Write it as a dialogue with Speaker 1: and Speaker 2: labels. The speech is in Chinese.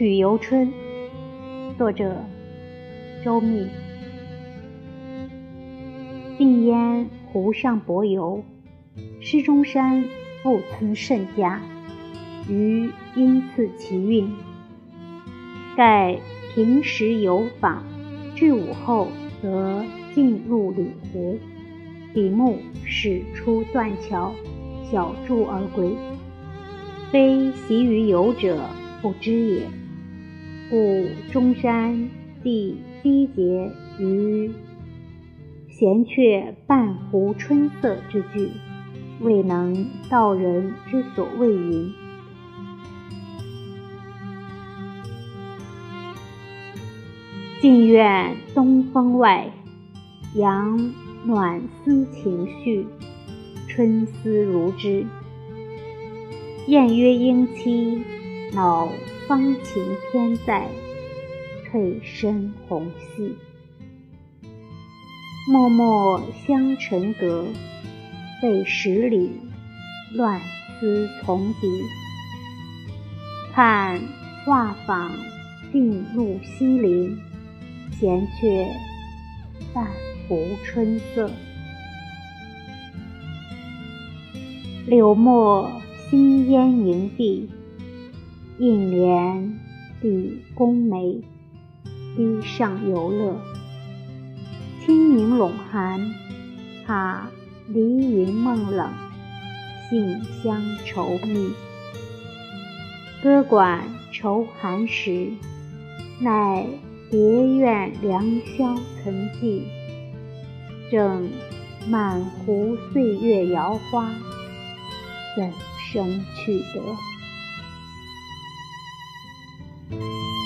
Speaker 1: 曲游春，作者周密。定烟湖上泊游，施中山复存甚佳，余因次其韵。盖平时游访，至午后则进入里湖，笔目始出断桥，小注而归，非习于游者不知也。故中山第七节于“闲却半湖春色”之句，未能道人之所谓云。近院东风外，杨暖思情绪，春思如织。燕约莺期，恼芳情偏在，翠深红细。脉脉相承隔，费十里，乱丝从底。看画舫径入西林。闲却半湖春色，柳墨新烟凝碧，映帘底宫梅，堤上游乐。清明陇寒，怕离云梦冷，杏香愁密。歌管愁寒时，奈。别院良宵曾记，正满湖岁月摇花，怎生去得？Música